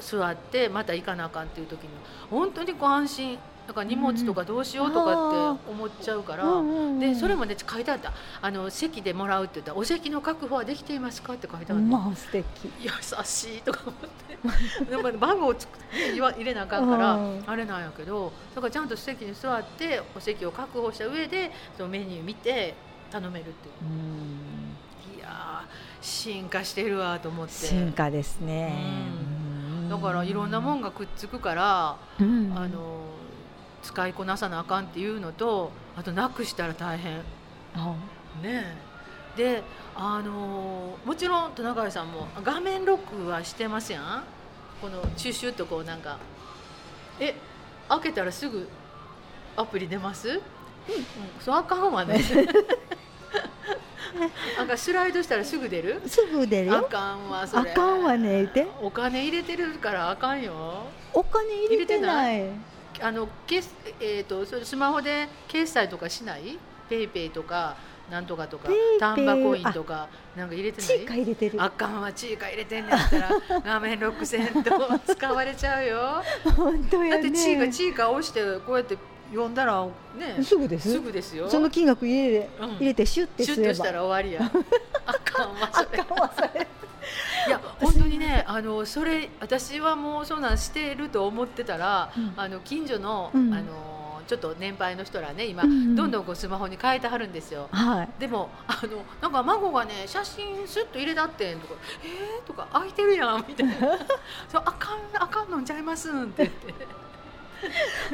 座ってまた行かなあかんっていう時に本当にこう安心なんか荷物とかどうしようとかって思っちゃうから、うんうんうんでそれもね書いてあった。あの席でもらうって言ったら「お席の確保はできていますか?」って書いてあった、まあ素敵。優しいとか思って。でも番号をつく言わ入れなあかんからうん。あれなんやけどだからちゃんと席に座ってお席を確保した上でそのメニュー見て頼めるっていう。いやー進化してるわと思って。進化ですね。だからいろんなもんがくっつくから、うん。あの使いこなさなあかんっていうのとあとなくしたら大変。あねえ。であのもちろんトナカイさんも画面ロックはしてますやん。このシュッシュッとこうなんか。え開けたらすぐアプリ出ます、うん。そうあかんわね。なんかスライドしたらすぐ出る？すぐ出るあよかんわそれ。あかんわねお金入れてるからあかんよ。お金入れてないあの決えー、とそれスマホで決済とかしない？ペイペイとかなんとかとかタンバコインとかなんか入れてチーカない入れてる。あかんわチーカ入れてんねんったら 画面ロックせんと使われちゃうよ。本当だやねってチーカチーカ押してこうやって読んだらねすぐです。すぐですよ。その金額入れ,、うん。入れてシュッてすれば。シュッとしたら終わりや。あかんわそれ。あかんわそれいや本当にねあのそれ私はもうそんなんしてると思ってたら、うんあの近所の、うんあのちょっと年配の人らね今、うんうんどんどんこうスマホに変えてはるんですよ。はいでもあのなんか孫がね写真スッと入れたってんとか「えー?」とか「開いてるやん」みたいな「そうあかんあかんのんちゃいますん」って言って。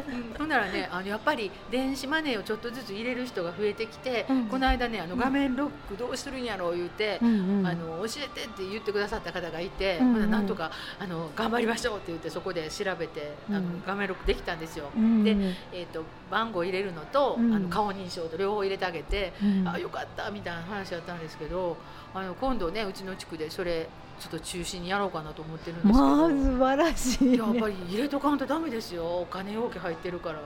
うん、ほんならねあのやっぱり電子マネーをちょっとずつ入れる人が増えてきて、うん。この間ねあの画面ロックどうするんやろう言うて、うんうん。あの教えてって言ってくださった方がいて、うんうん。ほななんとかあの頑張りましょうって言ってそこで調べて、あのうん画面ロックできたんですよ。うんで、えー、と番号入れるのと、うん。あの顔認証と両方入れてあげて、うん。あよかったみたいな話だったんですけどあの今度ねうちの地区でそれちょっと中心にやろうかなと思ってるんですけど、まあ素晴らしい、ね、やっぱり入れとかんとダメですよ。お金容器入ってるから。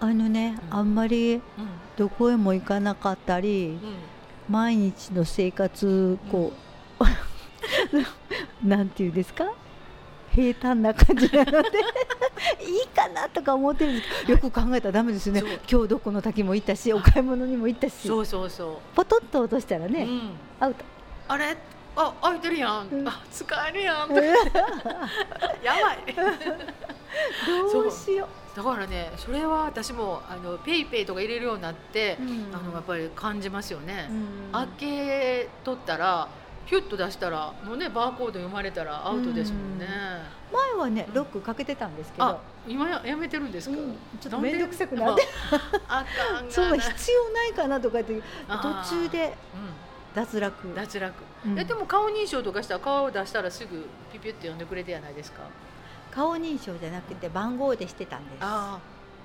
あのね、うん。あんまりうん。どこへも行かなかったりうん。毎日の生活こう、なんていうんですか？平坦な感じなので。いいかなとか思ってるんですけどよく考えたらダメですよね。今日どこの滝も行ったしお買い物にも行ったし。そうそうそポトッと落としたらう、ね、うん、アウト。あれ？あ開いてるやん、うん。あ使えるやん。とか やばい。どうしよだからねそれは私もあの PayPay とか入れるようになってう、、うん。あのやっぱり感じますよね、うん。開け取ったらヒュッと出したらもうねバーコード読まれたらアウトですもんね、前はねロックかけてたんですけど。あ今ややめてるんですか、うん。ちょっと面倒くさくなって。そんな必要ないかなとかって途中でう脱落ん、脱落、うんえでも顔認証とかしたら顔を出したらすぐピピュって呼んでくれてやないですか？顔認証じゃなくて番号でしてたんです。ああ。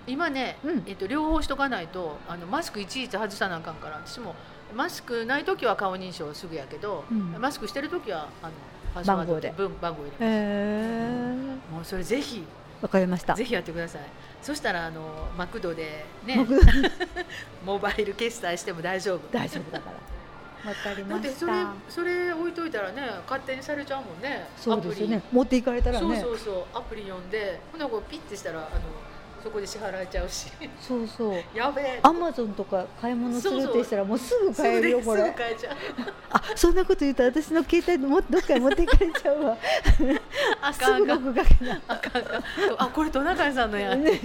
今ね、うん。えっと、両方しとかないとあのマスクいちいち外さなあかんから私もマスクない時は顔認証すぐやけど、うん。マスクしてる時はあのパスワード番号で。分番号入れます、へえもうそれぜひわかりました。ぜひやってください。そしたらあのマクドでね僕 モバイル決済しても大丈夫。大丈夫だからだってそれそれ置いといたらね勝手にされちゃうもんねそうですよね。ア持っていかれたらね。そうそうそうアプリ読んでほなこうピッてしたらあのそこで支払えちゃうし。そうそう。やべえ。アマゾンとか買い物するってしたらもうすぐ買えるよこすぐれ買えちゃう。あそんなこと言うと私の携帯もどっかに持っていかれちゃうわ。す あかんあかん。ぐ録画けなあかんあかん。あこれトナカイさんのやね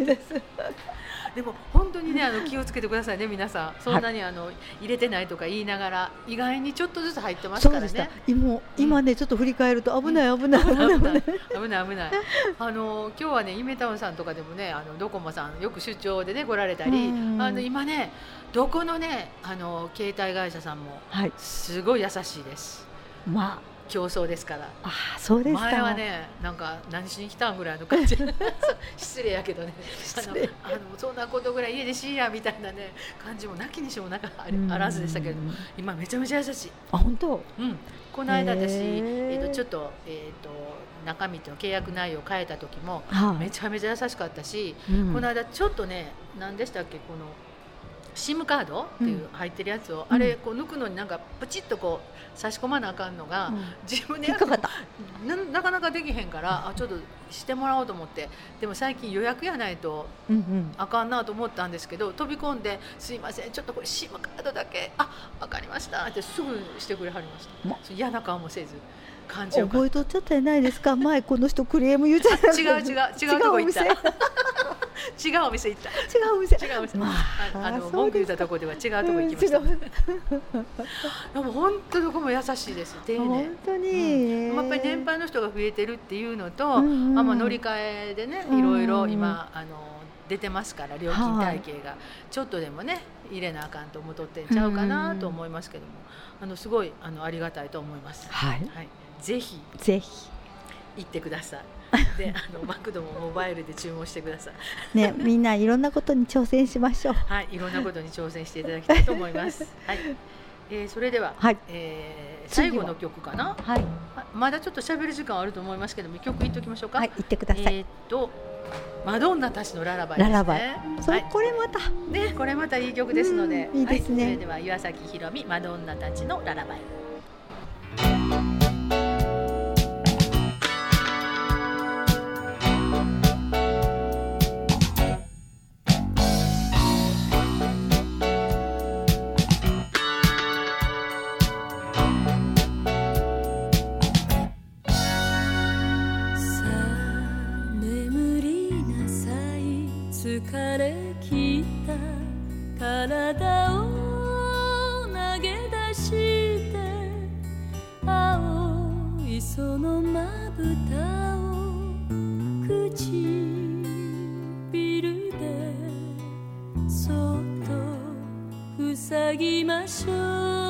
でも本当にねあの気をつけてくださいね皆さん。そんなにあの入れてないとか言いながら意外にちょっとずつ入ってますからね。今今ねちょっと振り返ると危ない危ない危ない危ない。危ない危ない。あの今日はねイメタウンさんとかでもねあのどっコモさんよく出張でね来られたり、うん。あの今ねどこのねあの携帯会社さんもはい。すごい優しいです。ま競争ですから。ああそうですか。前はねなんか何しに来たんぐらいの感じ。失礼やけどね。あのあのそんなことぐらい家でしいやみたいなね感じもなきにしもなかあらずでしたけれどもうん今めちゃめちゃ優しい。あ本当？うん、この間私、えー、とちょっと,、えー、と中身と契約内容を変えた時もはい。めちゃめちゃ優しかったし、うん。この間ちょっとね何でしたっけこの SIM カードっていう入ってるやつを、うんあれこう抜くのになんかプチッとこう差し込まなあかんのが、うん。自分で引っかかった。ななかなかできへんからあちょっとしてもらおうと思って。でも最近予約やないとあかんなと思ったんですけど飛び込んで「すいませんちょっとこれ SIM カードだけ。あ分かりました」ってすぐしてくれはりました、嫌な顔もせず感じ覚えとっちゃったじゃないですか。前この人クレーム言うじゃないた違う違う。違うとこ行った違うお店行った。違うお店。違うお店、まああの文句言ったとこでは違うとこ行きました、でも本当どこも優しいです。丁寧。本当に、うん。やっぱり年配の人が増えてるっていうのと、うんうんあまあ乗り換えでねうんいろいろ今あの出てますから料金体系が。ちょっとでもね入れなあかんと思っとってんちゃうかなと思いますけども、あのすごいあのありがたいと思います。はい。はい、ぜひ。ぜひ。行ってください。で、あのマクドもモバイルで注文してください。ねみんないろんなことに挑戦しましょうはい、いろんなことに挑戦していただきたいと思います。はい、えーそれでは、はいえー最後の曲かな？はいあまだちょっと喋る時間あると思いますけども、曲言っておきましょうか。はい言ってください、えーっとマドンナたちのララバイね。ララバイそれ、はい、これまたねこれまたいい曲ですので、うんいいですねはい、それでは岩崎宏美マドンナたちのララバイ。体を投げ出して青いそのまぶたを唇でそっと塞ぎましょう。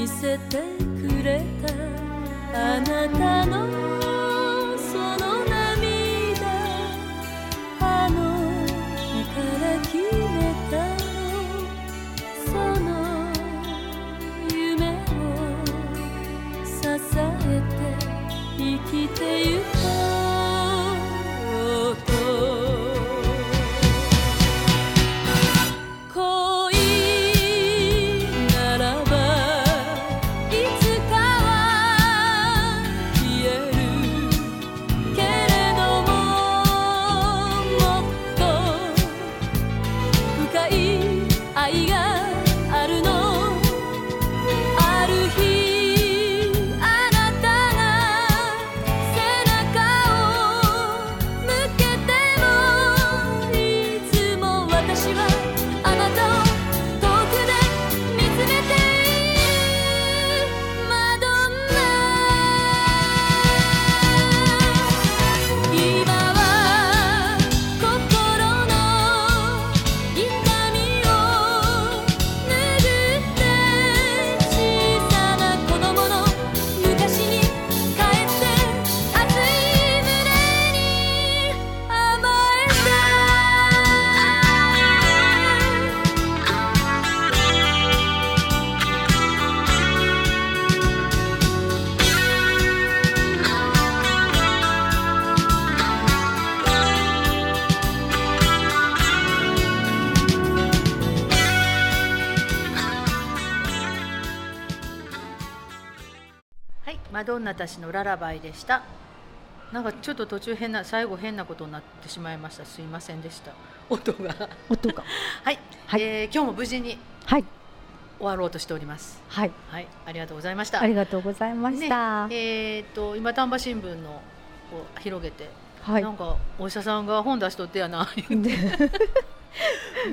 見せてくれたあなたのその涙あの日から決めたのその夢を支えて生きてゆくマドンナたちのララバイでした。なんかちょっと途中変な最後変なことになってしまいました。すいませんでした。音が。音が。はい、はい。えー今日も無事にはい。終わろうとしております。はい。はい。ありがとうございました。ありがとうございました、ね。えー、と今丹波新聞のを広げて、はい。なんかお医者さんが本出しとってやな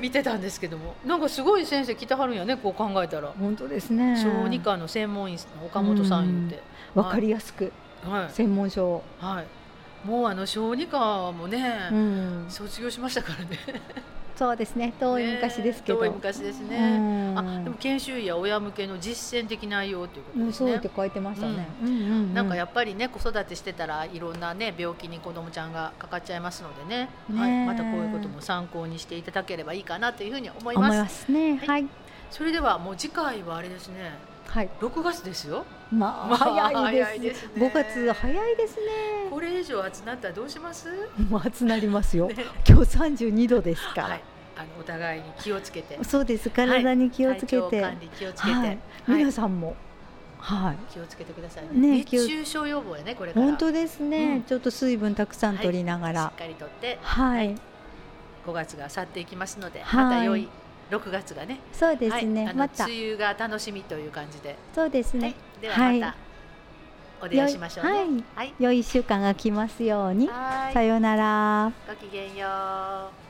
見てたんですけども。なんかすごい先生来てはるんやねこう考えたら。本当ですね。小児科の専門医の岡本さん言って、わかりやすくはい。専門書はい、もうあの小児科もね、うん。卒業しましたからね。そうですね。遠い昔ですけど、ね遠い昔ですね、うん。あでも研修医や親向けの実践的内容ということうんですね。そうって書いてましたね、うん。うんうんなんかやっぱりね子育てしてたらいろんなね病気に子どもちゃんがかかっちゃいますのでね。ねはい、またこういうことも参考にしていただければいいかなというふうに思います。思いますね。はい。はい。それではもう次回はあれですねはい。6月ですよ。まあまあ 早いです,、早いですね。5月早いですね。これ以上暑なったらどうします？もう暑なりますよ、ね。今日32度ですから、はい。あのお互いに気をつけて。そうです。体に気をつけて、体調管理気をつけて、はい。はい。皆さんも。はい。気をつけてくださいね。ね熱中症予防やねこれから。本当ですね、うん。ちょっと水分たくさん取りながら。しっかりとって。はい、5月が去っていきますので、はい。また良い6月がね。そうですね、はい、また。梅雨が楽しみという感じで、そうですね、はい、ではまたお出会いしましょうね。はい。はい。良い一週間が来ますように、はい。さようなら。ごきげんよう